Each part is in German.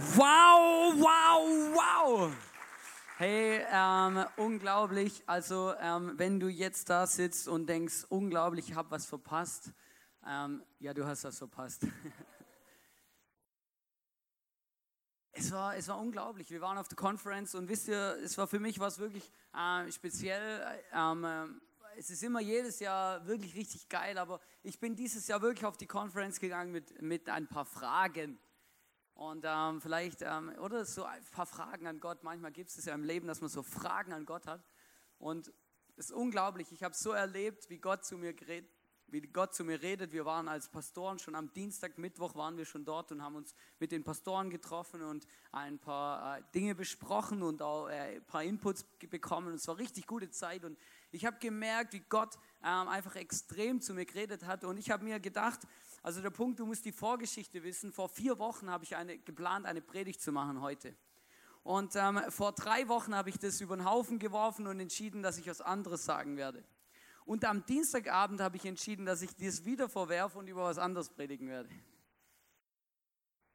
Wow, wow, wow. Hey, ähm, unglaublich. Also, ähm, wenn du jetzt da sitzt und denkst, unglaublich, ich habe was verpasst. Ähm, ja, du hast was verpasst. es, war, es war unglaublich. Wir waren auf der Conference und wisst ihr, es war für mich was wirklich äh, speziell. Ähm, äh, es ist immer jedes Jahr wirklich richtig geil, aber ich bin dieses Jahr wirklich auf die Conference gegangen mit, mit ein paar Fragen. Und ähm, vielleicht, ähm, oder so ein paar Fragen an Gott. Manchmal gibt es ja im Leben, dass man so Fragen an Gott hat. Und es ist unglaublich. Ich habe so erlebt, wie Gott zu mir redet wie Gott zu mir redet. Wir waren als Pastoren schon am Dienstag, Mittwoch waren wir schon dort und haben uns mit den Pastoren getroffen und ein paar äh, Dinge besprochen und auch äh, ein paar Inputs bekommen. Und es war richtig gute Zeit und ich habe gemerkt, wie Gott ähm, einfach extrem zu mir geredet hat und ich habe mir gedacht, also der Punkt, du musst die Vorgeschichte wissen. Vor vier Wochen habe ich eine, geplant, eine Predigt zu machen heute. Und ähm, vor drei Wochen habe ich das über den Haufen geworfen und entschieden, dass ich was anderes sagen werde. Und am Dienstagabend habe ich entschieden, dass ich das wieder vorwerfe und über was anderes predigen werde.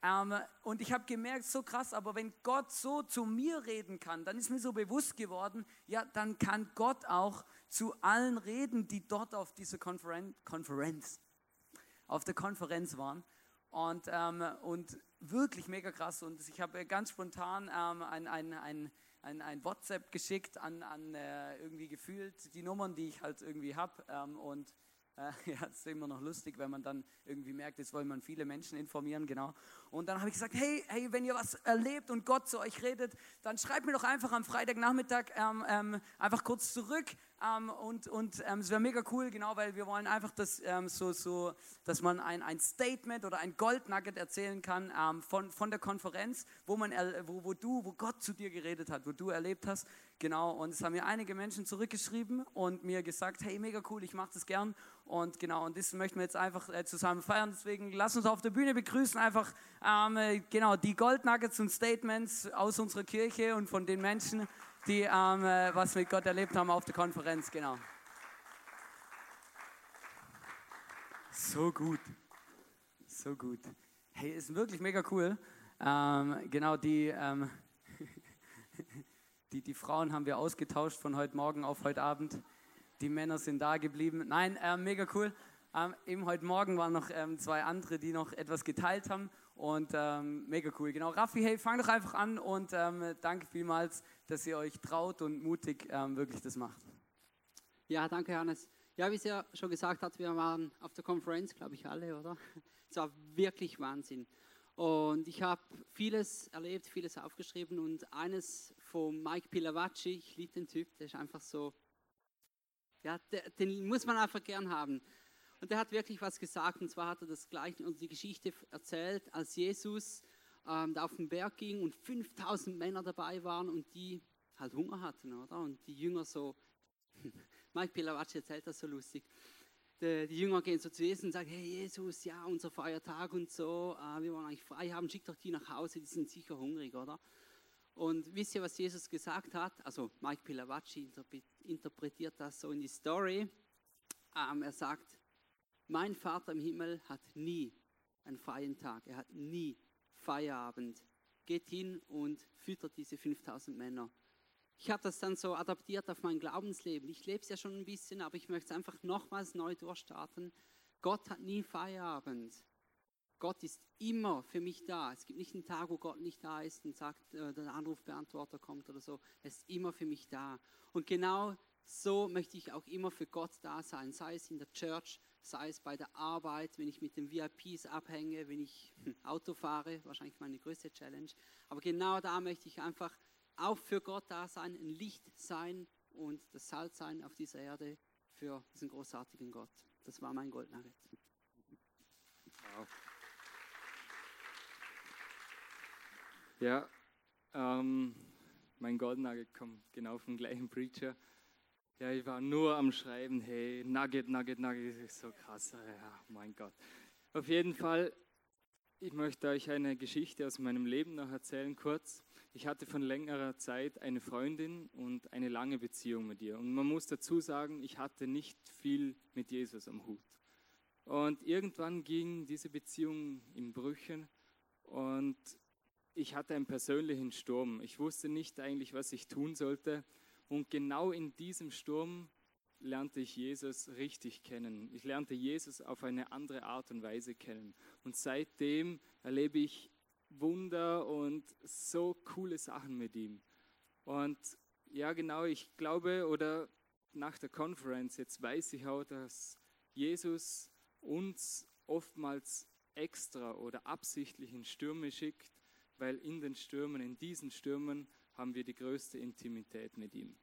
Ähm, und ich habe gemerkt, so krass, aber wenn Gott so zu mir reden kann, dann ist mir so bewusst geworden, ja, dann kann Gott auch zu allen reden, die dort auf dieser Konferen Konferenz auf der Konferenz waren. Und, ähm, und wirklich mega krass. Und ich habe ganz spontan ähm, ein, ein, ein, ein, ein WhatsApp geschickt an, an äh, irgendwie gefühlt die Nummern, die ich halt irgendwie habe. Ähm, und äh, ja, es ist immer noch lustig, wenn man dann irgendwie merkt, jetzt wollen man viele Menschen informieren, genau. Und dann habe ich gesagt, hey, hey, wenn ihr was erlebt und Gott zu euch redet, dann schreibt mir doch einfach am Freitagnachmittag ähm, ähm, einfach kurz zurück. Ähm, und und ähm, es wäre mega cool, genau, weil wir wollen einfach, dass, ähm, so, so, dass man ein, ein Statement oder ein Goldnugget erzählen kann ähm, von, von der Konferenz, wo, man, wo, wo du, wo Gott zu dir geredet hat, wo du erlebt hast. Genau, und es haben mir einige Menschen zurückgeschrieben und mir gesagt, hey, mega cool, ich mache das gern. Und genau, und das möchten wir jetzt einfach äh, zusammen feiern. Deswegen lass uns auf der Bühne begrüßen, einfach ähm, genau die Goldnuggets und Statements aus unserer Kirche und von den Menschen, die ähm, äh, was mit Gott erlebt haben auf der Konferenz. Genau. So gut. So gut. Hey, ist wirklich mega cool. Ähm, genau, die, ähm, die, die Frauen haben wir ausgetauscht von heute Morgen auf heute Abend. Die Männer sind da geblieben. Nein, äh, mega cool. Ähm, eben heute Morgen waren noch ähm, zwei andere, die noch etwas geteilt haben und ähm, mega cool. Genau, Raffi, hey, fang doch einfach an und ähm, danke vielmals, dass ihr euch traut und mutig ähm, wirklich das macht. Ja, danke, Hannes. Ja, wie es ja schon gesagt hat, wir waren auf der Konferenz, glaube ich, alle, oder? Es war wirklich Wahnsinn. Und ich habe vieles erlebt, vieles aufgeschrieben und eines von Mike Pilavacci, ich liebe den Typ, der ist einfach so, ja, den muss man einfach gern haben. Und er hat wirklich was gesagt, und zwar hat er das gleiche und die Geschichte erzählt, als Jesus ähm, da auf den Berg ging und 5000 Männer dabei waren und die halt Hunger hatten, oder? Und die Jünger so, Mike Pilavacci erzählt das so lustig. Die, die, Jünger gehen so zu Jesus und sagen, hey Jesus, ja, unser Feiertag und so, äh, wir wollen eigentlich frei haben, schick doch die nach Hause, die sind sicher hungrig, oder? Und wisst ihr, was Jesus gesagt hat? Also Mike Pilavacci interpretiert das so in die Story. Ähm, er sagt, mein Vater im Himmel hat nie einen freien Tag. Er hat nie Feierabend. Geht hin und füttert diese 5000 Männer. Ich habe das dann so adaptiert auf mein Glaubensleben. Ich lebe es ja schon ein bisschen, aber ich möchte es einfach nochmals neu durchstarten. Gott hat nie Feierabend. Gott ist immer für mich da. Es gibt nicht einen Tag, wo Gott nicht da ist und sagt, äh, der Anrufbeantworter kommt oder so. Er ist immer für mich da. Und genau so möchte ich auch immer für Gott da sein, sei es in der Church, sei es bei der Arbeit, wenn ich mit den VIPs abhänge, wenn ich Auto fahre, wahrscheinlich meine größte Challenge. Aber genau da möchte ich einfach auch für Gott da sein, ein Licht sein und das Salz sein auf dieser Erde für diesen großartigen Gott. Das war mein Goldnugget. Wow. Ja, ähm, mein Goldnugget kommt genau vom gleichen Preacher. Ja, ich war nur am Schreiben, hey, Nugget, Nugget, Nugget, das ist so krass. Ja, mein Gott. Auf jeden Fall, ich möchte euch eine Geschichte aus meinem Leben noch erzählen, kurz. Ich hatte von längerer Zeit eine Freundin und eine lange Beziehung mit ihr. Und man muss dazu sagen, ich hatte nicht viel mit Jesus am Hut. Und irgendwann ging diese Beziehung in Brüchen und ich hatte einen persönlichen Sturm. Ich wusste nicht eigentlich, was ich tun sollte. Und genau in diesem Sturm lernte ich Jesus richtig kennen. Ich lernte Jesus auf eine andere Art und Weise kennen. Und seitdem erlebe ich Wunder und so coole Sachen mit ihm. Und ja, genau, ich glaube, oder nach der Conference, jetzt weiß ich auch, dass Jesus uns oftmals extra oder absichtlich in Stürme schickt, weil in den Stürmen, in diesen Stürmen haben wir die größte Intimität mit ihm.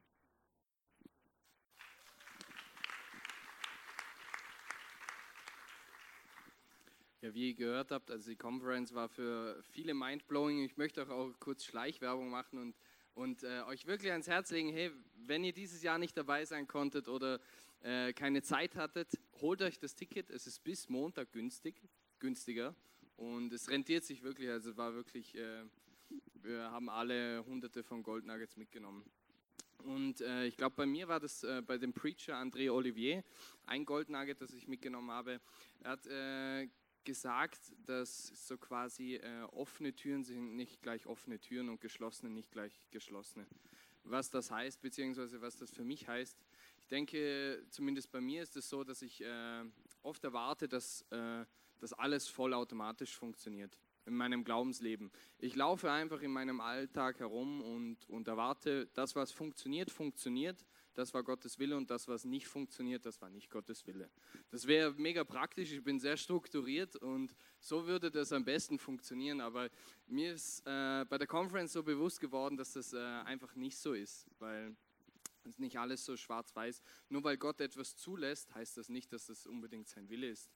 Ja, wie ihr gehört habt, also die Conference war für viele mindblowing. Ich möchte auch, auch kurz Schleichwerbung machen und, und äh, euch wirklich ans Herz legen, hey, wenn ihr dieses Jahr nicht dabei sein konntet oder äh, keine Zeit hattet, holt euch das Ticket. Es ist bis Montag günstig, günstiger und es rentiert sich wirklich. Also war wirklich, äh, wir haben alle hunderte von Gold Nuggets mitgenommen. Und äh, ich glaube, bei mir war das äh, bei dem Preacher André Olivier ein Gold Nugget, das ich mitgenommen habe. Er hat äh, gesagt, dass so quasi äh, offene Türen sind nicht gleich offene Türen und geschlossene nicht gleich geschlossene. Was das heißt, beziehungsweise was das für mich heißt. Ich denke, zumindest bei mir ist es so, dass ich äh, oft erwarte, dass, äh, dass alles vollautomatisch funktioniert in meinem Glaubensleben. Ich laufe einfach in meinem Alltag herum und, und erwarte, das, was funktioniert, funktioniert das war Gottes Wille und das, was nicht funktioniert, das war nicht Gottes Wille. Das wäre mega praktisch, ich bin sehr strukturiert und so würde das am besten funktionieren, aber mir ist äh, bei der Conference so bewusst geworden, dass das äh, einfach nicht so ist, weil es nicht alles so schwarz-weiß. Nur weil Gott etwas zulässt, heißt das nicht, dass das unbedingt sein Wille ist.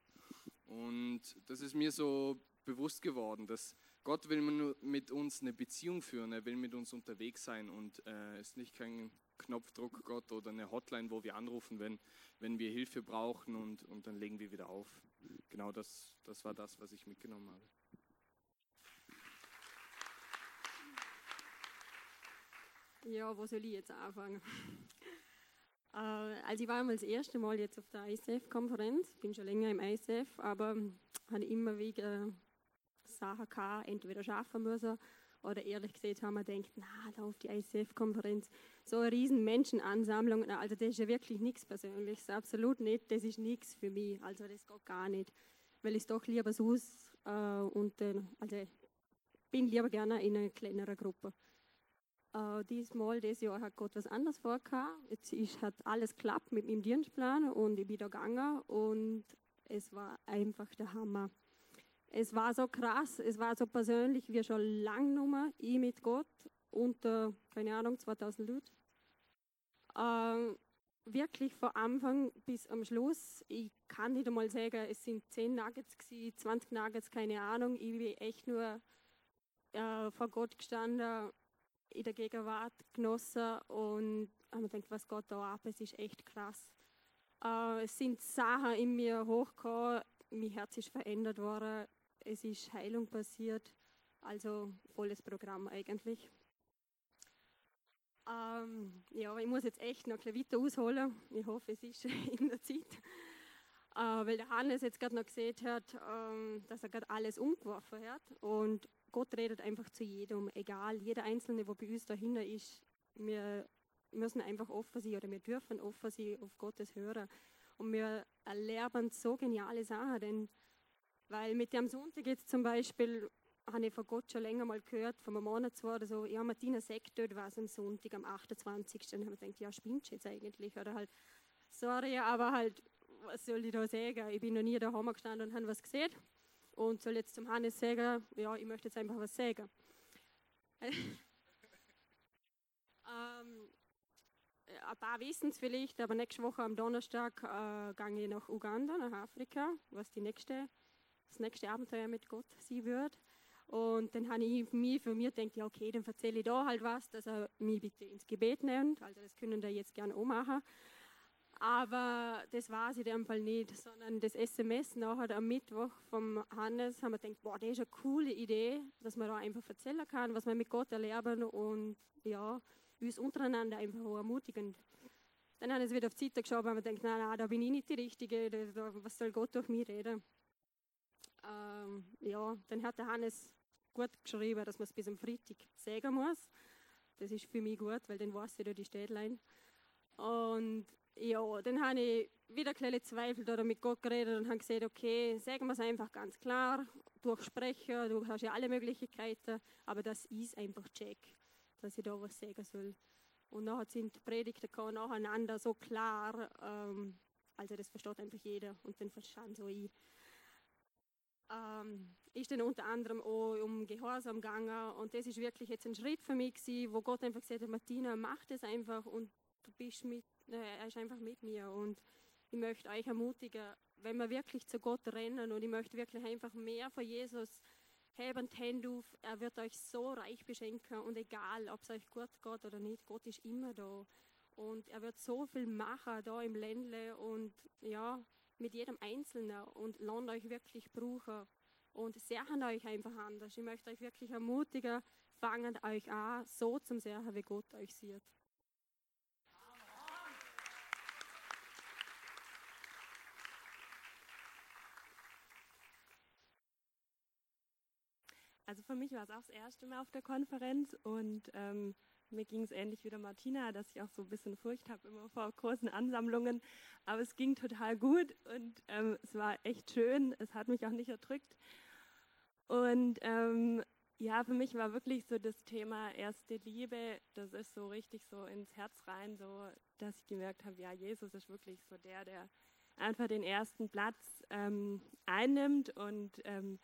Und das ist mir so bewusst geworden, dass Gott will mit uns eine Beziehung führen, er will mit uns unterwegs sein und äh, ist nicht kein Knopfdruck Gott oder eine Hotline, wo wir anrufen, wenn, wenn wir Hilfe brauchen und, und dann legen wir wieder auf. Genau das, das war das, was ich mitgenommen habe. Ja, wo soll ich jetzt anfangen? äh, also ich war einmal das erste Mal jetzt auf der ISF-Konferenz, bin schon länger im ISF, aber habe immer wieder Sachen gehabt, entweder schaffen müssen oder ehrlich gesagt haben wir gedacht, na, da auf die ICF-Konferenz, so eine riesen Menschenansammlung, na, also das ist ja wirklich nichts Persönliches, absolut nicht, das ist nichts für mich, also das geht gar nicht, weil ich es doch lieber so äh, und äh, also bin lieber gerne in einer kleineren Gruppe. Äh, diesmal, dieses Jahr hat Gott was anderes vorgehabt. Jetzt ist, hat alles geklappt mit meinem Dienstplan und ich bin da gegangen und es war einfach der Hammer es war so krass, es war so persönlich wie schon lange Nummer, ich mit Gott unter, keine Ahnung, 2000 Leute. Ähm, wirklich von Anfang bis am Schluss, ich kann nicht einmal sagen, es sind 10 Nuggets, gewesen, 20 Nuggets, keine Ahnung, ich bin echt nur äh, vor Gott gestanden, in der Gegenwart genossen und habe mir gedacht, was Gott da ab, es ist echt krass. Äh, es sind Sachen in mir hochgekommen, mein Herz ist verändert worden, es ist Heilung passiert, also volles Programm eigentlich. Ähm, ja, ich muss jetzt echt noch ein bisschen weiter ausholen. Ich hoffe, es ist in der Zeit. Äh, weil der Hannes jetzt gerade noch gesehen hat, ähm, dass er gerade alles umgeworfen hat. Und Gott redet einfach zu jedem, egal, jeder Einzelne, der bei uns dahinter ist. Wir müssen einfach offen sein oder wir dürfen offen sein auf Gottes Hören. Und wir erlernen so geniale Sachen, denn weil mit dem Sonntag jetzt zum Beispiel habe ich von Gott schon länger mal gehört, von einem Monat zwar oder so, ja, Martina sagt dort was am Sonntag, am 28. Und ich gedacht, ja, spinnst du jetzt eigentlich? Oder halt, sorry, aber halt, was soll ich da sagen? Ich bin noch nie daheim gestanden und habe was gesehen. Und soll jetzt zum Hannes sagen, ja, ich möchte jetzt einfach was sagen. ähm, ein paar wissen es vielleicht, aber nächste Woche am Donnerstag äh, gehe ich nach Uganda, nach Afrika, was die nächste das nächste Abenteuer mit Gott sein wird. Und dann habe ich mich für mich gedacht, ja okay, dann erzähle ich da halt was, dass er mich bitte ins Gebet nimmt. Also das können da jetzt gerne auch machen. Aber das war es in dem Fall nicht, sondern das SMS nachher am Mittwoch vom Hannes haben wir gedacht, boah, das ist eine coole Idee, dass man da einfach erzählen kann, was wir mit Gott erleben und ja, uns untereinander einfach auch ermutigen. Dann haben wir wieder auf die Seite geschaut und wir gedacht, nein, nein, da bin ich nicht die Richtige, was soll Gott durch mich reden? Ähm, ja, dann hat der Hannes gut geschrieben, dass man es bis am Freitag sagen muss. Das ist für mich gut, weil dann weiß ich ja die Städtlein. Und ja, dann habe ich wieder kleine Zweifel oder mit Gott geredet und habe gesagt, okay, sagen wir es einfach ganz klar, durch Sprecher, du hast ja alle Möglichkeiten, aber das ist einfach check, dass ich da was sagen soll. Und nachher sind die Predigten nacheinander so klar, ähm, also das versteht einfach jeder und dann verstand so ich. Ähm, ist dann unter anderem auch um Gehorsam gegangen. Und das ist wirklich jetzt ein Schritt für mich gewesen, wo Gott einfach gesagt hat, Martina, mach das einfach und du bist mit, äh, er ist einfach mit mir. Und ich möchte euch ermutigen, wenn wir wirklich zu Gott rennen und ich möchte wirklich einfach mehr von Jesus haben, auf, er wird euch so reich beschenken und egal, ob es euch gut geht oder nicht, Gott ist immer da. Und er wird so viel machen da im Ländle und ja, mit jedem Einzelnen und lasst euch wirklich brauchen und sehen euch einfach anders. Ich möchte euch wirklich ermutigen, fangen euch an, so zum Sehen, wie Gott euch sieht. Also für mich war es auch das erste Mal auf der Konferenz und ähm, mir ging es ähnlich wie der Martina, dass ich auch so ein bisschen Furcht habe immer vor großen Ansammlungen. Aber es ging total gut und ähm, es war echt schön. Es hat mich auch nicht erdrückt. Und ähm, ja, für mich war wirklich so das Thema erste Liebe, das ist so richtig so ins Herz rein, so dass ich gemerkt habe, ja, Jesus ist wirklich so der, der einfach den ersten Platz ähm, einnimmt und ähm,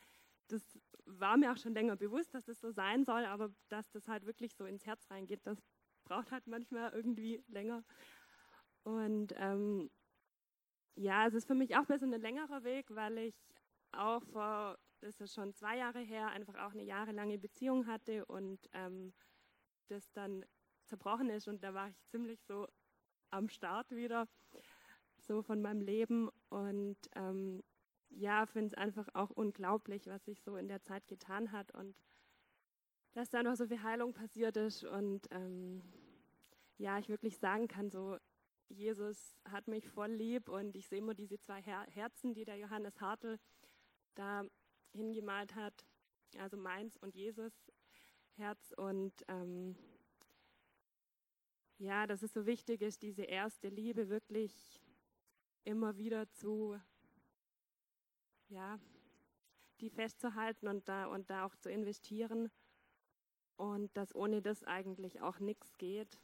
das war mir auch schon länger bewusst, dass das so sein soll, aber dass das halt wirklich so ins Herz reingeht, das braucht halt manchmal irgendwie länger. Und ähm, ja, es ist für mich auch ein bisschen ein längerer Weg, weil ich auch vor, das ist schon zwei Jahre her, einfach auch eine jahrelange Beziehung hatte und ähm, das dann zerbrochen ist und da war ich ziemlich so am Start wieder, so von meinem Leben und ähm, ja, finde es einfach auch unglaublich, was sich so in der Zeit getan hat und dass da noch so viel Heilung passiert ist und ähm, ja, ich wirklich sagen kann, so Jesus hat mich voll lieb und ich sehe immer diese zwei Her Herzen, die der Johannes Hartl da hingemalt hat, also meins und Jesus Herz und ähm, ja, dass es so wichtig ist, diese erste Liebe wirklich immer wieder zu ja, die festzuhalten und da, und da auch zu investieren und dass ohne das eigentlich auch nichts geht.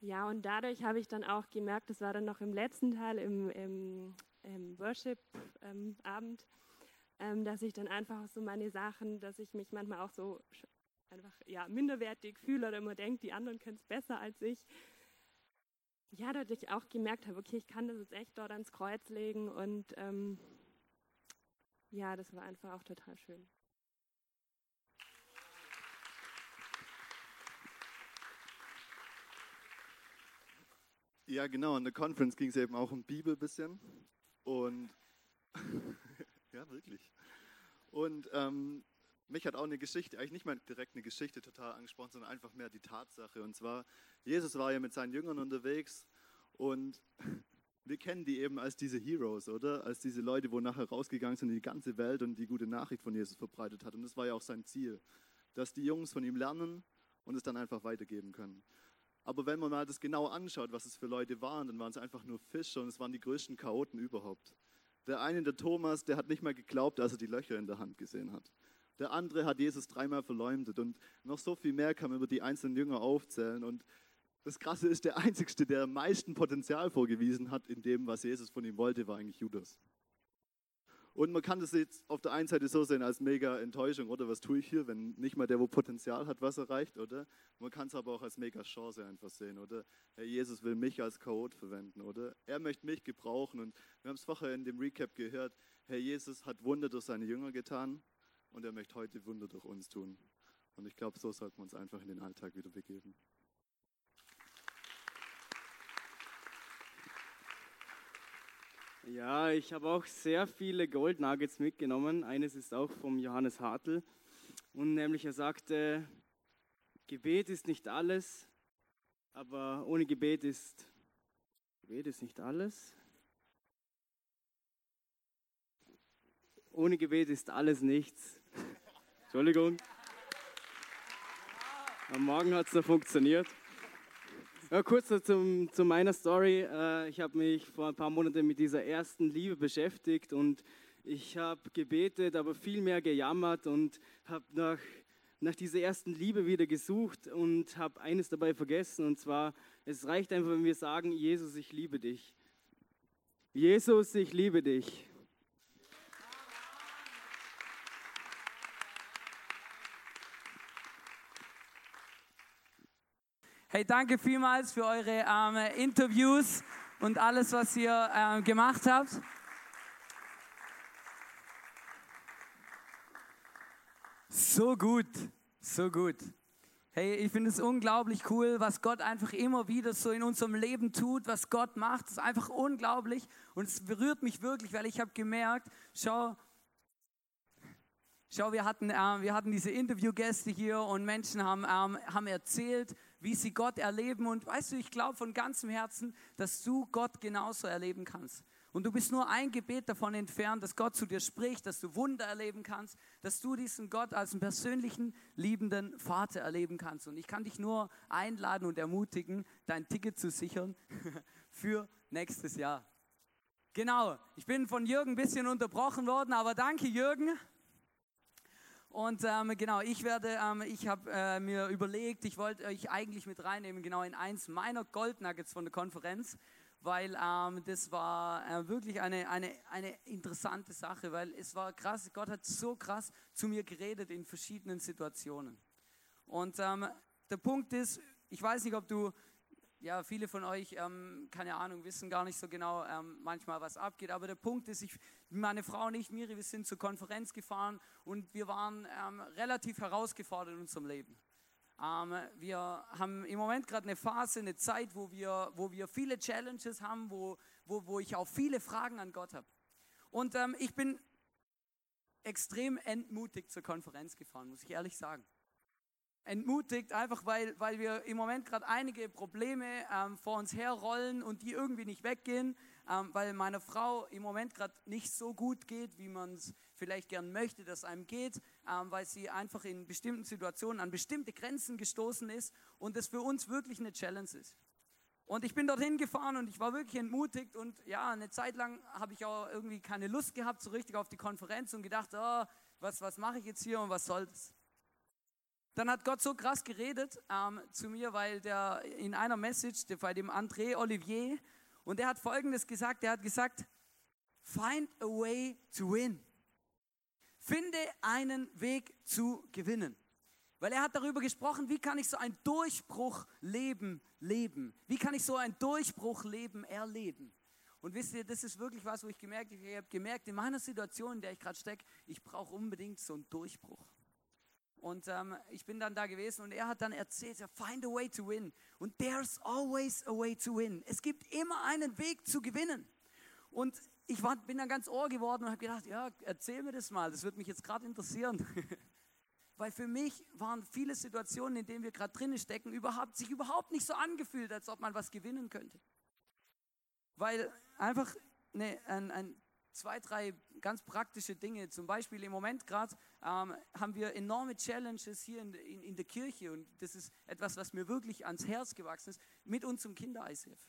Ja, und dadurch habe ich dann auch gemerkt, das war dann noch im letzten Teil, im, im, im Worship-Abend, ähm, ähm, dass ich dann einfach so meine Sachen, dass ich mich manchmal auch so einfach ja, minderwertig fühle oder immer denke, die anderen können es besser als ich ja, dass ich auch gemerkt habe, okay, ich kann das jetzt echt dort ans Kreuz legen und ähm, ja, das war einfach auch total schön. Ja, genau, in der Conference ging es eben auch um Bibel ein bisschen. Und ja, wirklich. Und ähm, mich hat auch eine Geschichte, eigentlich nicht mal direkt eine Geschichte total angesprochen, sondern einfach mehr die Tatsache. Und zwar, Jesus war ja mit seinen Jüngern unterwegs und wir kennen die eben als diese Heroes, oder? Als diese Leute, wo nachher rausgegangen sind in die ganze Welt und die gute Nachricht von Jesus verbreitet hat. Und das war ja auch sein Ziel, dass die Jungs von ihm lernen und es dann einfach weitergeben können. Aber wenn man mal das genau anschaut, was es für Leute waren, dann waren es einfach nur Fischer und es waren die größten Chaoten überhaupt. Der eine, der Thomas, der hat nicht mal geglaubt, als er die Löcher in der Hand gesehen hat. Der andere hat Jesus dreimal verleumdet und noch so viel mehr kann man über die einzelnen Jünger aufzählen. Und das Krasse ist, der Einzige, der am meisten Potenzial vorgewiesen hat in dem, was Jesus von ihm wollte, war eigentlich Judas. Und man kann das jetzt auf der einen Seite so sehen als mega Enttäuschung, oder was tue ich hier, wenn nicht mal der, wo Potenzial hat, was erreicht, oder? Man kann es aber auch als mega Chance einfach sehen, oder? Herr Jesus will mich als Chaot verwenden, oder? Er möchte mich gebrauchen und wir haben es vorher in dem Recap gehört, Herr Jesus hat Wunder durch seine Jünger getan und er möchte heute Wunder durch uns tun. Und ich glaube, so sollten wir uns einfach in den Alltag wieder begeben. Ja, ich habe auch sehr viele Gold Nuggets mitgenommen. Eines ist auch vom Johannes Hartl. Und nämlich er sagte, Gebet ist nicht alles, aber ohne Gebet ist, Gebet ist nicht alles. Ohne Gebet ist alles nichts. Entschuldigung. Am Morgen hat es noch funktioniert. Ja, kurz zum, zu meiner Story. Äh, ich habe mich vor ein paar Monaten mit dieser ersten Liebe beschäftigt und ich habe gebetet, aber viel mehr gejammert und habe nach, nach dieser ersten Liebe wieder gesucht und habe eines dabei vergessen und zwar, es reicht einfach, wenn wir sagen, Jesus, ich liebe dich. Jesus, ich liebe dich. Hey, danke vielmals für eure ähm, Interviews und alles, was ihr ähm, gemacht habt. So gut, so gut. Hey, ich finde es unglaublich cool, was Gott einfach immer wieder so in unserem Leben tut, was Gott macht. Das ist einfach unglaublich und es berührt mich wirklich, weil ich habe gemerkt, schau, schau, wir hatten, äh, wir hatten diese Interviewgäste hier und Menschen haben, ähm, haben erzählt, wie sie Gott erleben. Und weißt du, ich glaube von ganzem Herzen, dass du Gott genauso erleben kannst. Und du bist nur ein Gebet davon entfernt, dass Gott zu dir spricht, dass du Wunder erleben kannst, dass du diesen Gott als einen persönlichen, liebenden Vater erleben kannst. Und ich kann dich nur einladen und ermutigen, dein Ticket zu sichern für nächstes Jahr. Genau, ich bin von Jürgen ein bisschen unterbrochen worden, aber danke Jürgen. Und ähm, genau, ich werde, ähm, ich habe äh, mir überlegt, ich wollte euch eigentlich mit reinnehmen, genau in eins meiner Goldnuggets von der Konferenz, weil ähm, das war äh, wirklich eine, eine, eine interessante Sache, weil es war krass, Gott hat so krass zu mir geredet in verschiedenen Situationen. Und ähm, der Punkt ist, ich weiß nicht, ob du ja, viele von euch, ähm, keine Ahnung, wissen gar nicht so genau ähm, manchmal, was abgeht. Aber der Punkt ist, ich, meine Frau und ich, Miri, wir sind zur Konferenz gefahren und wir waren ähm, relativ herausgefordert in unserem Leben. Ähm, wir haben im Moment gerade eine Phase, eine Zeit, wo wir, wo wir viele Challenges haben, wo, wo, wo ich auch viele Fragen an Gott habe. Und ähm, ich bin extrem entmutigt zur Konferenz gefahren, muss ich ehrlich sagen entmutigt, einfach weil, weil wir im Moment gerade einige Probleme ähm, vor uns herrollen und die irgendwie nicht weggehen, ähm, weil meiner Frau im Moment gerade nicht so gut geht, wie man es vielleicht gern möchte, dass einem geht, ähm, weil sie einfach in bestimmten Situationen an bestimmte Grenzen gestoßen ist und das für uns wirklich eine Challenge ist. Und ich bin dorthin gefahren und ich war wirklich entmutigt und ja, eine Zeit lang habe ich auch irgendwie keine Lust gehabt, so richtig auf die Konferenz und gedacht, oh, was, was mache ich jetzt hier und was soll das? Dann hat Gott so krass geredet ähm, zu mir, weil der in einer Message bei dem André Olivier und der hat Folgendes gesagt: Er hat gesagt, find a way to win. Finde einen Weg zu gewinnen. Weil er hat darüber gesprochen, wie kann ich so ein Durchbruchleben leben? Wie kann ich so ein Durchbruchleben erleben? Und wisst ihr, das ist wirklich was, wo ich gemerkt habe, ich habe gemerkt, in meiner Situation, in der ich gerade stecke, ich brauche unbedingt so einen Durchbruch. Und ähm, ich bin dann da gewesen und er hat dann erzählt, find a way to win. Und there's always a way to win. Es gibt immer einen Weg zu gewinnen. Und ich war, bin dann ganz ohr geworden und habe gedacht, ja, erzähl mir das mal, das würde mich jetzt gerade interessieren. Weil für mich waren viele Situationen, in denen wir gerade drinnen stecken, überhaupt, sich überhaupt nicht so angefühlt, als ob man was gewinnen könnte. Weil einfach eine, ein, ein zwei, drei ganz praktische Dinge. Zum Beispiel im Moment gerade ähm, haben wir enorme Challenges hier in, in, in, der Kirche und das ist etwas, was mir wirklich ans Herz gewachsen ist, mit unserem Kinder-ICF.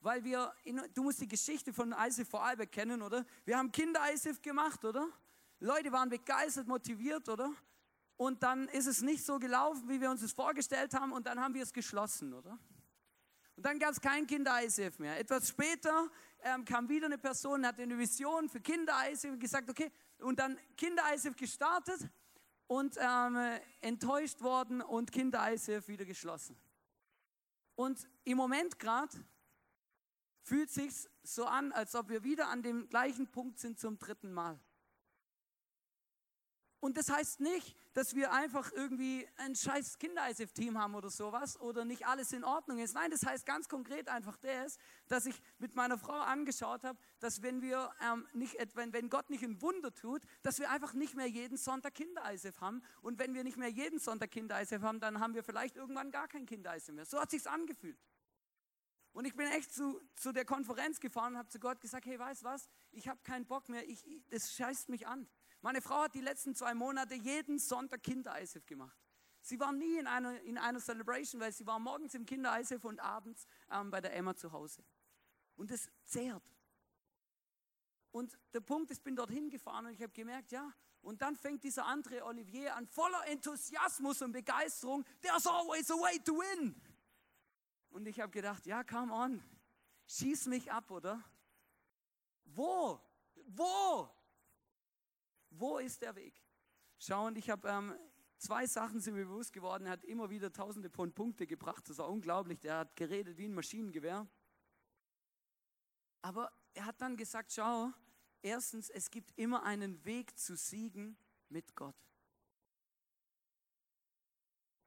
Weil wir, in, du musst die Geschichte von ICF Vorarlberg kennen, oder? Wir haben Kinder-ICF gemacht, oder? Leute waren begeistert, motiviert, oder? Und dann ist es nicht so gelaufen, wie wir uns es vorgestellt haben und dann haben wir es geschlossen, oder? Und dann gab es kein Kinder-ICF mehr. Etwas später ähm, kam wieder eine Person, hatte eine Vision für Kinder-ICF und gesagt, okay, und dann Kinder-ICF gestartet und ähm, enttäuscht worden und Kinder-ICF wieder geschlossen. Und im Moment gerade fühlt sich so an, als ob wir wieder an dem gleichen Punkt sind zum dritten Mal. Und das heißt nicht, dass wir einfach irgendwie ein scheiß Kinder-ISF-Team haben oder sowas oder nicht alles in Ordnung ist. Nein, das heißt ganz konkret einfach das, dass ich mit meiner Frau angeschaut habe, dass wenn wir ähm, nicht, wenn, wenn Gott nicht ein Wunder tut, dass wir einfach nicht mehr jeden Sonntag Kinder-ISF haben. Und wenn wir nicht mehr jeden Sonntag Kinder-ISF haben, dann haben wir vielleicht irgendwann gar kein Kinder-ISF mehr. So hat sich's angefühlt. Und ich bin echt zu, zu der Konferenz gefahren und habe zu Gott gesagt, hey, weißt was, ich habe keinen Bock mehr, ich, das scheißt mich an. Meine Frau hat die letzten zwei Monate jeden Sonntag Kinder-ISF gemacht. Sie war nie in einer, in einer Celebration, weil sie war morgens im Kinder-ISF und abends ähm, bei der Emma zu Hause. Und es zehrt. Und der Punkt ist, ich bin dorthin gefahren und ich habe gemerkt, ja, und dann fängt dieser andere Olivier an, voller Enthusiasmus und Begeisterung, there's always a way to win. Und ich habe gedacht, ja, come on, schieß mich ab, oder? Wo? Wo? Wo ist der Weg? Schau, und ich habe ähm, zwei Sachen sind mir bewusst geworden. Er hat immer wieder tausende von Punkte gebracht. Das war unglaublich. Der hat geredet wie ein Maschinengewehr. Aber er hat dann gesagt, schau, erstens, es gibt immer einen Weg zu siegen mit Gott.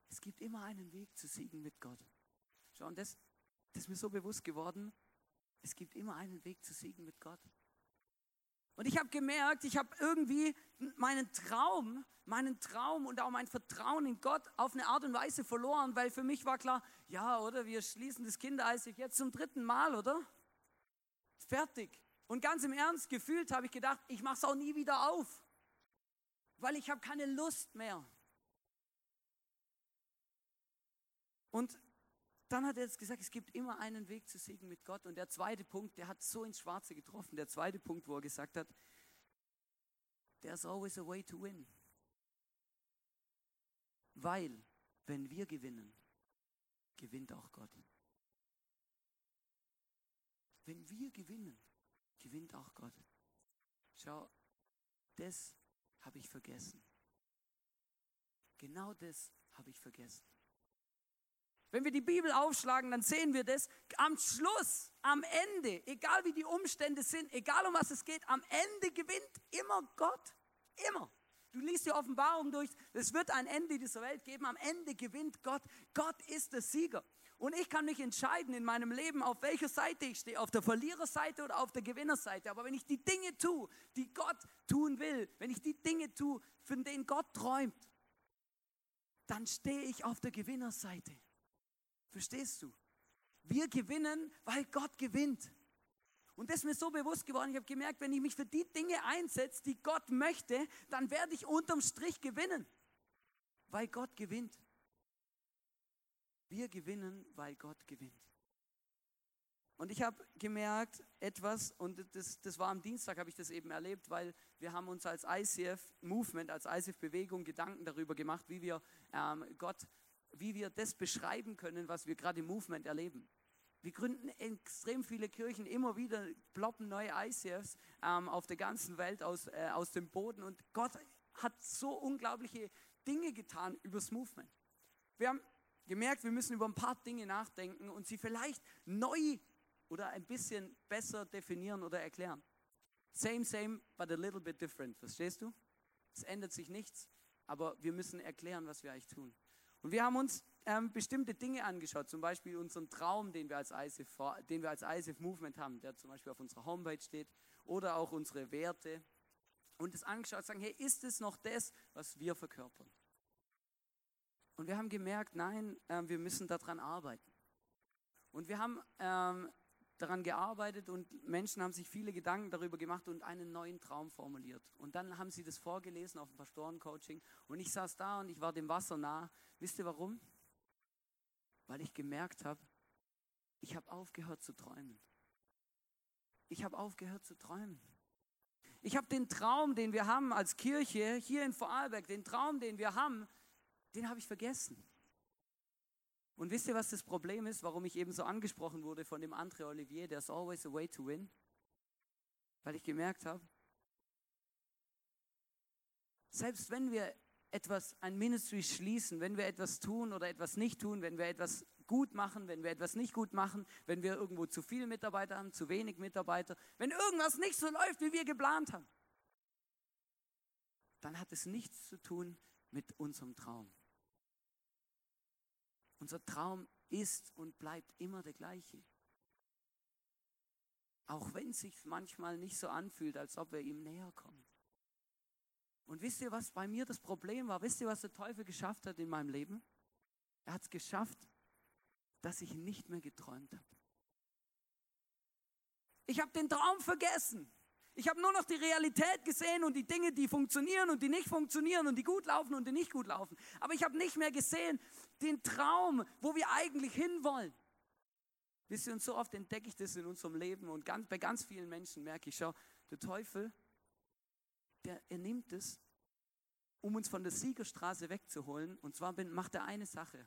Es gibt immer einen Weg zu siegen mit Gott. Schau, und das, das ist mir so bewusst geworden. Es gibt immer einen Weg zu siegen mit Gott. Und ich habe gemerkt, ich habe irgendwie meinen Traum, meinen Traum und auch mein Vertrauen in Gott auf eine Art und Weise verloren, weil für mich war klar, ja, oder wir schließen das Kindereisig jetzt zum dritten Mal, oder? Fertig. Und ganz im Ernst gefühlt habe ich gedacht, ich mache es auch nie wieder auf, weil ich habe keine Lust mehr. Und dann hat er jetzt gesagt, es gibt immer einen Weg zu Segen mit Gott. Und der zweite Punkt, der hat so ins Schwarze getroffen. Der zweite Punkt, wo er gesagt hat, there's always a way to win. Weil, wenn wir gewinnen, gewinnt auch Gott. Wenn wir gewinnen, gewinnt auch Gott. Schau, das habe ich vergessen. Genau das habe ich vergessen. Wenn wir die Bibel aufschlagen, dann sehen wir das. Am Schluss, am Ende, egal wie die Umstände sind, egal um was es geht, am Ende gewinnt immer Gott. Immer. Du liest die Offenbarung durch, es wird ein Ende dieser Welt geben, am Ende gewinnt Gott. Gott ist der Sieger. Und ich kann mich entscheiden in meinem Leben, auf welcher Seite ich stehe, auf der Verliererseite oder auf der Gewinnerseite. Aber wenn ich die Dinge tue, die Gott tun will, wenn ich die Dinge tue, von denen Gott träumt, dann stehe ich auf der Gewinnerseite. Verstehst du? Wir gewinnen, weil Gott gewinnt. Und das ist mir so bewusst geworden. Ich habe gemerkt, wenn ich mich für die Dinge einsetze, die Gott möchte, dann werde ich unterm Strich gewinnen, weil Gott gewinnt. Wir gewinnen, weil Gott gewinnt. Und ich habe gemerkt, etwas, und das, das war am Dienstag, habe ich das eben erlebt, weil wir haben uns als ICF-Movement, als ICF-Bewegung Gedanken darüber gemacht, wie wir ähm, Gott wie wir das beschreiben können, was wir gerade im Movement erleben. Wir gründen extrem viele Kirchen, immer wieder ploppen neue ICFs ähm, auf der ganzen Welt aus, äh, aus dem Boden und Gott hat so unglaubliche Dinge getan übers Movement. Wir haben gemerkt, wir müssen über ein paar Dinge nachdenken und sie vielleicht neu oder ein bisschen besser definieren oder erklären. Same, same, but a little bit different. Verstehst du? Es ändert sich nichts, aber wir müssen erklären, was wir eigentlich tun. Und wir haben uns ähm, bestimmte Dinge angeschaut, zum Beispiel unseren Traum, den wir als ISF, den wir als ISF Movement haben, der zum Beispiel auf unserer Homepage steht, oder auch unsere Werte. Und es angeschaut, sagen, hey, ist es noch das, was wir verkörpern? Und wir haben gemerkt, nein, äh, wir müssen daran arbeiten. Und wir haben ähm, daran gearbeitet und Menschen haben sich viele Gedanken darüber gemacht und einen neuen Traum formuliert. Und dann haben sie das vorgelesen auf dem Pastorencoaching und ich saß da und ich war dem Wasser nah. Wisst ihr warum? Weil ich gemerkt habe, ich habe aufgehört zu träumen. Ich habe aufgehört zu träumen. Ich habe den Traum, den wir haben als Kirche hier in Vorarlberg, den Traum, den wir haben, den habe ich vergessen. Und wisst ihr, was das Problem ist, warum ich eben so angesprochen wurde von dem André Olivier, there's always a way to win? Weil ich gemerkt habe, selbst wenn wir etwas, ein Ministry schließen, wenn wir etwas tun oder etwas nicht tun, wenn wir etwas gut machen, wenn wir etwas nicht gut machen, wenn wir irgendwo zu viele Mitarbeiter haben, zu wenig Mitarbeiter, wenn irgendwas nicht so läuft, wie wir geplant haben, dann hat es nichts zu tun mit unserem Traum. Unser Traum ist und bleibt immer der gleiche. Auch wenn es sich manchmal nicht so anfühlt, als ob wir ihm näher kommen. Und wisst ihr, was bei mir das Problem war? Wisst ihr, was der Teufel geschafft hat in meinem Leben? Er hat es geschafft, dass ich nicht mehr geträumt habe. Ich habe den Traum vergessen. Ich habe nur noch die Realität gesehen und die Dinge, die funktionieren und die nicht funktionieren und die gut laufen und die nicht gut laufen. Aber ich habe nicht mehr gesehen den Traum, wo wir eigentlich hinwollen. Wisst ihr, und so oft entdecke ich das in unserem Leben und ganz, bei ganz vielen Menschen merke ich, schau, der Teufel, der, er nimmt es, um uns von der Siegerstraße wegzuholen. Und zwar macht er eine Sache.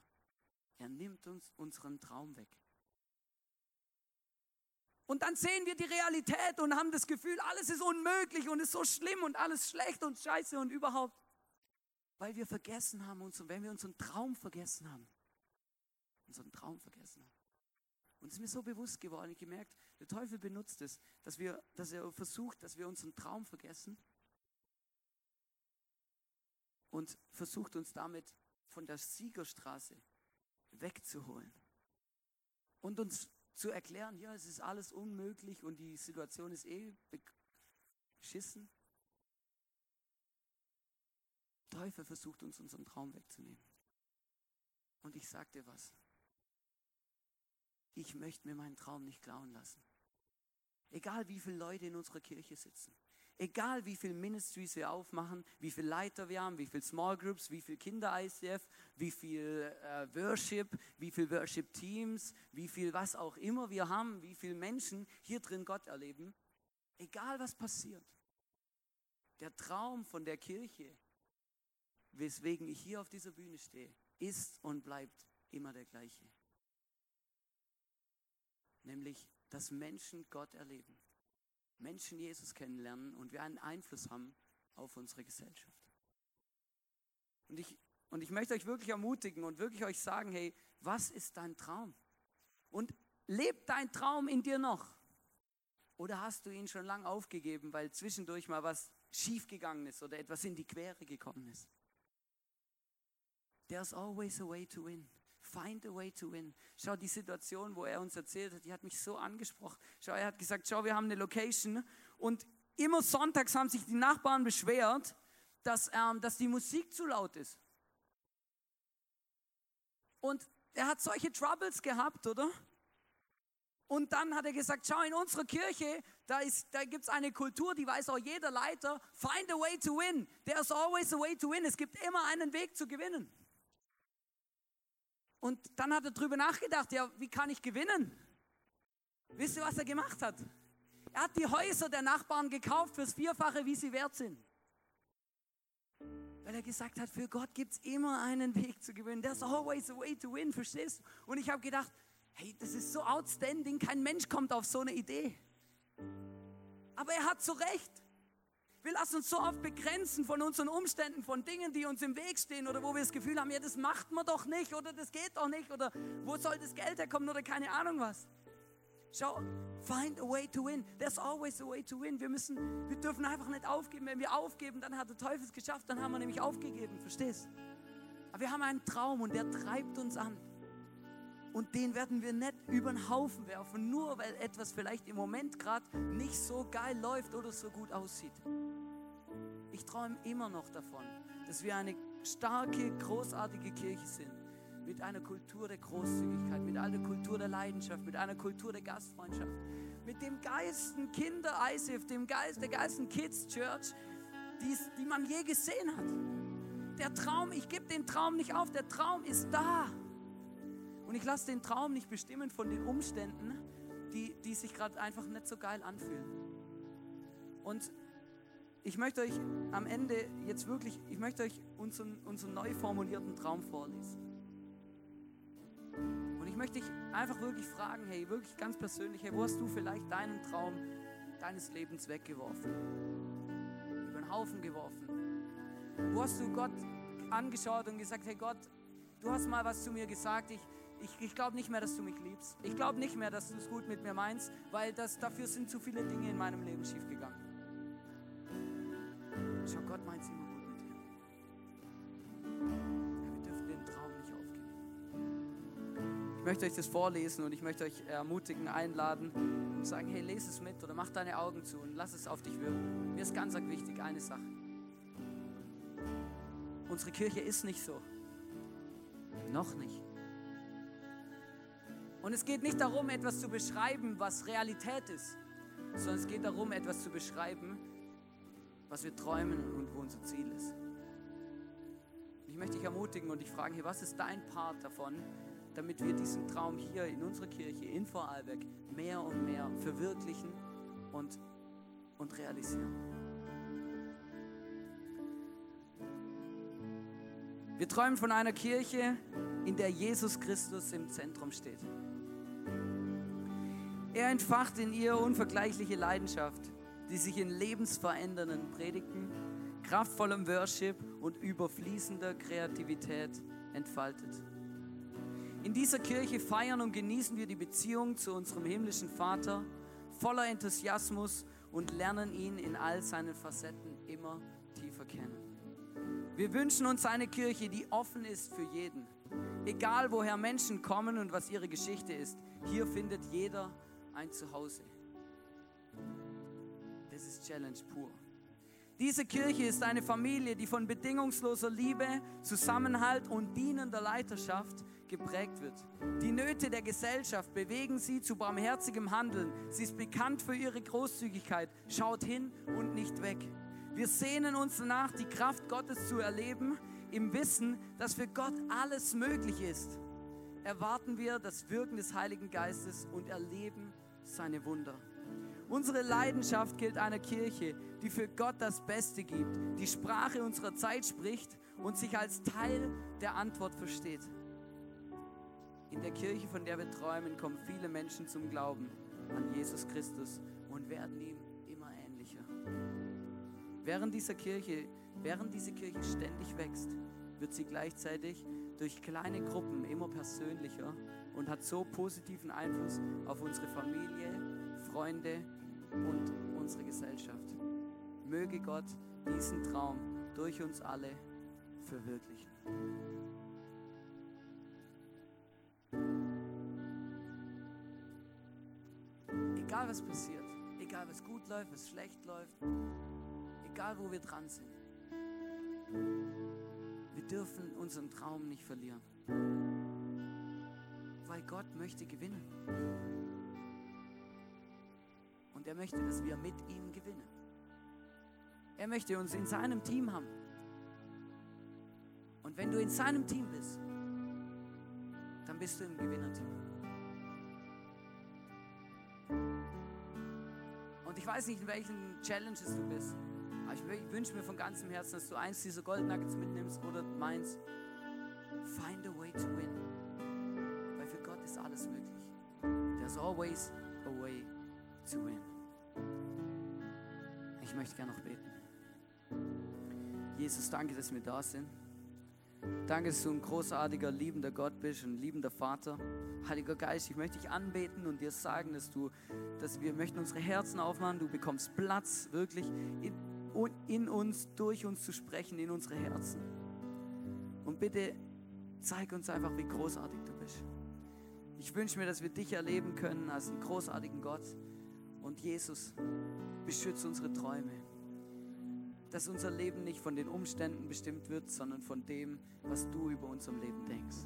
Er nimmt uns unseren Traum weg. Und dann sehen wir die Realität und haben das Gefühl, alles ist unmöglich und ist so schlimm und alles schlecht und scheiße und überhaupt. Weil wir vergessen haben, uns, wenn wir unseren Traum vergessen haben, unseren Traum vergessen haben. Und es ist mir so bewusst geworden, ich gemerkt, der Teufel benutzt es, dass, wir, dass er versucht, dass wir unseren Traum vergessen und versucht uns damit von der Siegerstraße wegzuholen und uns zu erklären, ja, es ist alles unmöglich und die Situation ist eh beschissen. Teufel versucht uns unseren Traum wegzunehmen. Und ich sagte was. Ich möchte mir meinen Traum nicht klauen lassen. Egal wie viele Leute in unserer Kirche sitzen. Egal wie viele Ministries wir aufmachen, wie viele Leiter wir haben, wie viele Small Groups, wie viele Kinder-ICF, wie viel äh, Worship, wie viele Worship-Teams, wie viel was auch immer wir haben, wie viele Menschen hier drin Gott erleben. Egal was passiert. Der Traum von der Kirche, weswegen ich hier auf dieser Bühne stehe, ist und bleibt immer der gleiche. Nämlich, dass Menschen Gott erleben Menschen Jesus kennenlernen und wir einen Einfluss haben auf unsere Gesellschaft. Und ich, und ich möchte euch wirklich ermutigen und wirklich euch sagen, hey, was ist dein Traum? Und lebt dein Traum in dir noch? Oder hast du ihn schon lange aufgegeben, weil zwischendurch mal was schiefgegangen ist oder etwas in die Quere gekommen ist? There's always a way to win. Find a way to win. Schau, die Situation, wo er uns erzählt hat, die hat mich so angesprochen. Schau, er hat gesagt, schau, wir haben eine Location und immer sonntags haben sich die Nachbarn beschwert, dass, ähm, dass die Musik zu laut ist. Und er hat solche Troubles gehabt, oder? Und dann hat er gesagt, schau, in unserer Kirche, da, da gibt es eine Kultur, die weiß auch jeder Leiter, find a way to win. There's always a way to win. Es gibt immer einen Weg zu gewinnen. Und dann hat er darüber nachgedacht, ja, wie kann ich gewinnen? Wisst ihr, was er gemacht hat? Er hat die Häuser der Nachbarn gekauft fürs Vierfache, wie sie wert sind. Weil er gesagt hat, für Gott gibt es immer einen Weg zu gewinnen. There's always a way to win, verstehst du? Und ich habe gedacht, hey, das ist so outstanding, kein Mensch kommt auf so eine Idee. Aber er hat zu Recht. Wir lassen uns so oft begrenzen von unseren Umständen, von Dingen, die uns im Weg stehen oder wo wir das Gefühl haben, ja, das macht man doch nicht oder das geht doch nicht oder wo soll das Geld herkommen oder keine Ahnung was. Schau, find a way to win. There's always a way to win. Wir müssen, wir dürfen einfach nicht aufgeben. Wenn wir aufgeben, dann hat der Teufel es geschafft, dann haben wir nämlich aufgegeben, verstehst? Aber wir haben einen Traum und der treibt uns an. Und den werden wir nicht über den Haufen werfen, nur weil etwas vielleicht im Moment gerade nicht so geil läuft oder so gut aussieht. Ich träume immer noch davon, dass wir eine starke, großartige Kirche sind. Mit einer Kultur der Großzügigkeit, mit einer Kultur der Leidenschaft, mit einer Kultur der Gastfreundschaft, mit dem geilsten Kinder-ISIF, dem Geist, der geilsten Kids Church, die man je gesehen hat. Der Traum, ich gebe den Traum nicht auf, der Traum ist da. Und ich lasse den Traum nicht bestimmen von den Umständen, die, die sich gerade einfach nicht so geil anfühlen. Und ich möchte euch am Ende jetzt wirklich, ich möchte euch unseren, unseren neu formulierten Traum vorlesen. Und ich möchte dich einfach wirklich fragen, hey, wirklich ganz persönlich, hey, wo hast du vielleicht deinen Traum deines Lebens weggeworfen? Über den Haufen geworfen? Wo hast du Gott angeschaut und gesagt, hey Gott, du hast mal was zu mir gesagt, ich, ich, ich glaube nicht mehr, dass du mich liebst. Ich glaube nicht mehr, dass du es gut mit mir meinst, weil das, dafür sind zu viele Dinge in meinem Leben schiefgegangen. Schau, Gott meint es immer gut mit dir. Wir dürfen den Traum nicht aufgeben. Ich möchte euch das vorlesen und ich möchte euch ermutigen, einladen und sagen, hey, lese es mit oder mach deine Augen zu und lass es auf dich wirken. Mir ist ganz wichtig eine Sache. Unsere Kirche ist nicht so. Noch nicht. Und es geht nicht darum, etwas zu beschreiben, was Realität ist. sondern es geht darum, etwas zu beschreiben, was wir träumen und wo unser Ziel ist. Ich möchte dich ermutigen und dich fragen, hey, was ist dein Part davon, damit wir diesen Traum hier in unserer Kirche in Vorarlberg mehr und mehr verwirklichen und, und realisieren? Wir träumen von einer Kirche, in der Jesus Christus im Zentrum steht. Er entfacht in ihr unvergleichliche Leidenschaft, die sich in lebensverändernden Predigten, kraftvollem Worship und überfließender Kreativität entfaltet. In dieser Kirche feiern und genießen wir die Beziehung zu unserem himmlischen Vater voller Enthusiasmus und lernen ihn in all seinen Facetten immer tiefer kennen. Wir wünschen uns eine Kirche, die offen ist für jeden. Egal woher Menschen kommen und was ihre Geschichte ist, hier findet jeder ein Zuhause. Das ist Challenge pur. Diese Kirche ist eine Familie, die von bedingungsloser Liebe, Zusammenhalt und dienender Leiterschaft geprägt wird. Die Nöte der Gesellschaft bewegen sie zu barmherzigem Handeln. Sie ist bekannt für ihre Großzügigkeit, schaut hin und nicht weg. Wir sehnen uns danach, die Kraft Gottes zu erleben, im Wissen, dass für Gott alles möglich ist. Erwarten wir das Wirken des Heiligen Geistes und erleben seine Wunder. Unsere Leidenschaft gilt einer Kirche, die für Gott das Beste gibt, die Sprache unserer Zeit spricht und sich als Teil der Antwort versteht. In der Kirche, von der wir träumen, kommen viele Menschen zum Glauben an Jesus Christus und werden ihm Während, dieser Kirche, während diese Kirche ständig wächst, wird sie gleichzeitig durch kleine Gruppen immer persönlicher und hat so positiven Einfluss auf unsere Familie, Freunde und unsere Gesellschaft. Möge Gott diesen Traum durch uns alle verwirklichen. Egal was passiert, egal was gut läuft, was schlecht läuft, egal wo wir dran sind. Wir dürfen unseren Traum nicht verlieren, weil Gott möchte gewinnen. Und er möchte, dass wir mit ihm gewinnen. Er möchte uns in seinem Team haben. Und wenn du in seinem Team bist, dann bist du im Gewinnerteam. Und ich weiß nicht, in welchen Challenges du bist. Aber ich wünsche mir von ganzem Herzen, dass du eins dieser Gold Nuggets mitnimmst oder meinst, find a way to win. Always a way to win. Ich möchte gerne noch beten. Jesus, danke, dass wir da sind. Danke, dass du ein großartiger, liebender Gott bist, ein liebender Vater. Heiliger Geist, ich möchte dich anbeten und dir sagen, dass du, dass wir möchten unsere Herzen aufmachen. Du bekommst Platz, wirklich in, in uns, durch uns zu sprechen, in unsere Herzen. Und bitte zeig uns einfach, wie großartig. Ich wünsche mir, dass wir dich erleben können als einen großartigen Gott. Und Jesus, beschütze unsere Träume. Dass unser Leben nicht von den Umständen bestimmt wird, sondern von dem, was du über unserem Leben denkst.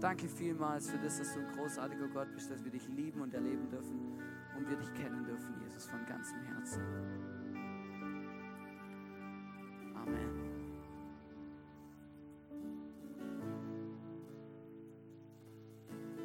Danke vielmals für das, dass du ein großartiger Gott bist, dass wir dich lieben und erleben dürfen und wir dich kennen dürfen, Jesus, von ganzem Herzen.